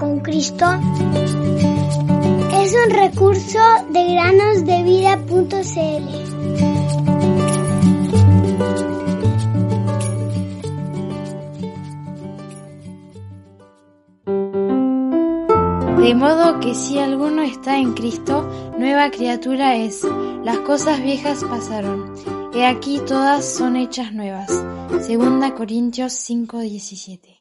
con Cristo es un recurso de granosdevida.cl. De modo que si alguno está en Cristo, nueva criatura es. Las cosas viejas pasaron. He aquí todas son hechas nuevas. Segunda Corintios 5:17.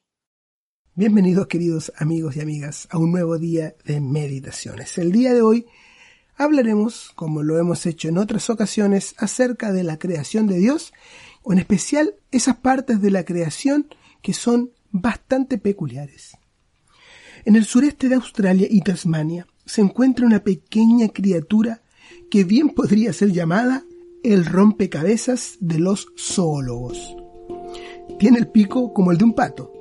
Bienvenidos queridos amigos y amigas a un nuevo día de meditaciones. El día de hoy hablaremos, como lo hemos hecho en otras ocasiones, acerca de la creación de Dios, o en especial esas partes de la creación que son bastante peculiares. En el sureste de Australia y Tasmania se encuentra una pequeña criatura que bien podría ser llamada el rompecabezas de los zoólogos. Tiene el pico como el de un pato,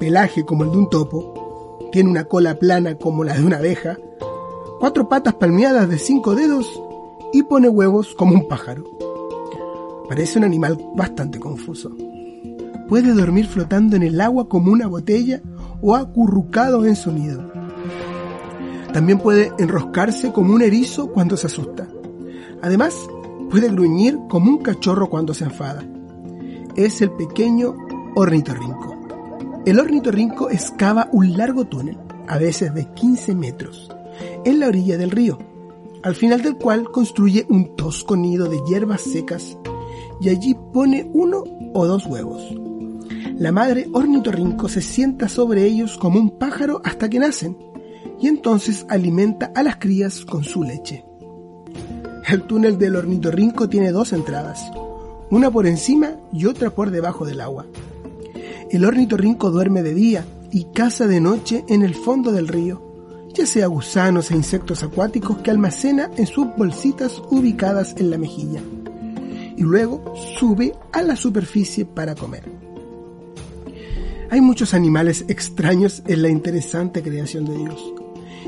pelaje como el de un topo, tiene una cola plana como la de una abeja, cuatro patas palmeadas de cinco dedos y pone huevos como un pájaro. Parece un animal bastante confuso. Puede dormir flotando en el agua como una botella o acurrucado en su nido. También puede enroscarse como un erizo cuando se asusta. Además, puede gruñir como un cachorro cuando se enfada. Es el pequeño ornitorrinco. El ornitorrinco excava un largo túnel, a veces de 15 metros, en la orilla del río, al final del cual construye un tosco nido de hierbas secas y allí pone uno o dos huevos. La madre ornitorrinco se sienta sobre ellos como un pájaro hasta que nacen y entonces alimenta a las crías con su leche. El túnel del ornitorrinco tiene dos entradas, una por encima y otra por debajo del agua. El ornitorrinco duerme de día y caza de noche en el fondo del río, ya sea gusanos e insectos acuáticos que almacena en sus bolsitas ubicadas en la mejilla, y luego sube a la superficie para comer. Hay muchos animales extraños en la interesante creación de Dios.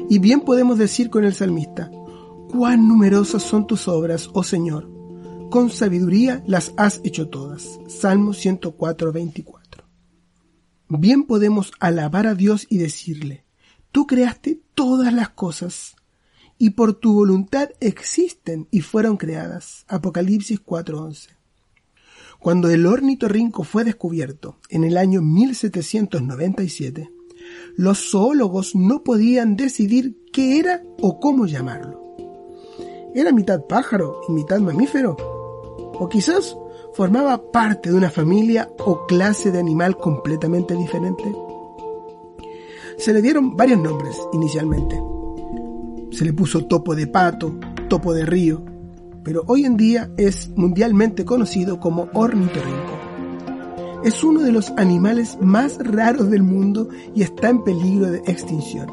Y bien podemos decir con el salmista, cuán numerosas son tus obras, oh Señor. Con sabiduría las has hecho todas. Salmo 104, 24. Bien podemos alabar a Dios y decirle, tú creaste todas las cosas y por tu voluntad existen y fueron creadas. Apocalipsis 4:11. Cuando el ornitorrinco fue descubierto en el año 1797, los zoólogos no podían decidir qué era o cómo llamarlo. ¿Era mitad pájaro y mitad mamífero? ¿O quizás formaba parte de una familia o clase de animal completamente diferente? Se le dieron varios nombres inicialmente. Se le puso topo de pato, topo de río, pero hoy en día es mundialmente conocido como ornitorrinco. Es uno de los animales más raros del mundo y está en peligro de extinción.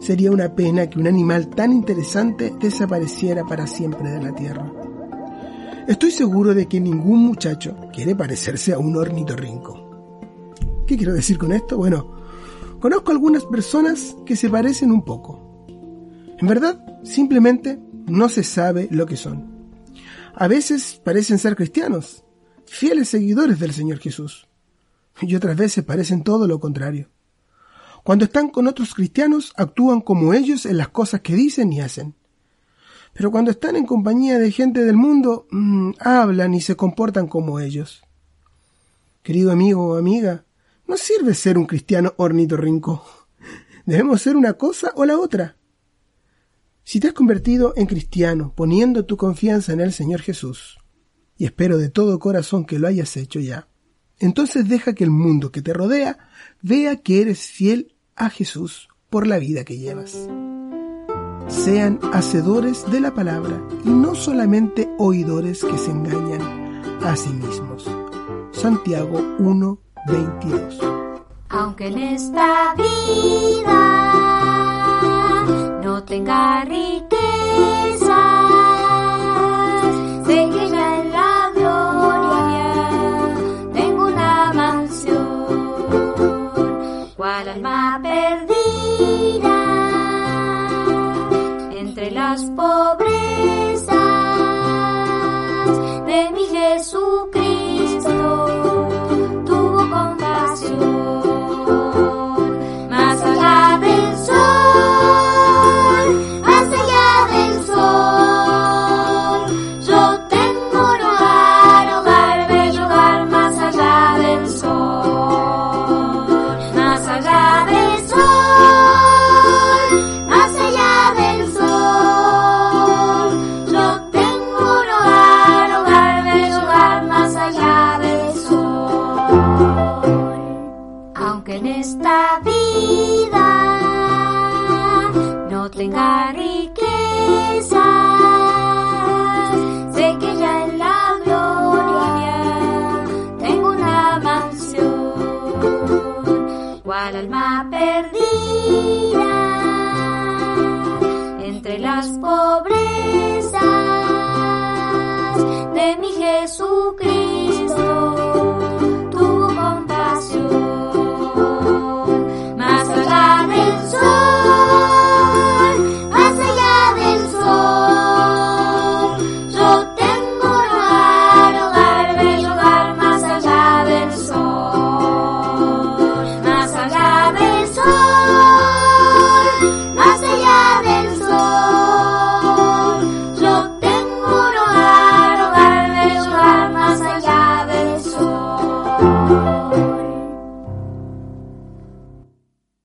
Sería una pena que un animal tan interesante desapareciera para siempre de la Tierra. Estoy seguro de que ningún muchacho quiere parecerse a un ornitorrinco. ¿Qué quiero decir con esto? Bueno, conozco algunas personas que se parecen un poco. En verdad, simplemente no se sabe lo que son. A veces parecen ser cristianos, fieles seguidores del Señor Jesús, y otras veces parecen todo lo contrario. Cuando están con otros cristianos actúan como ellos en las cosas que dicen y hacen. Pero cuando están en compañía de gente del mundo, mmm, hablan y se comportan como ellos. Querido amigo o amiga, no sirve ser un cristiano ornitorrinco. Debemos ser una cosa o la otra. Si te has convertido en cristiano poniendo tu confianza en el Señor Jesús, y espero de todo corazón que lo hayas hecho ya, entonces deja que el mundo que te rodea vea que eres fiel a Jesús por la vida que llevas. Sean hacedores de la palabra y no solamente oidores que se engañan a sí mismos. Santiago 1, 22. Aunque en esta vida no tenga riqueza, esta vida. No tenga riqueza, sé que ya en la gloria tengo una mansión, cual alma perdida entre las pobrezas de mi Jesucristo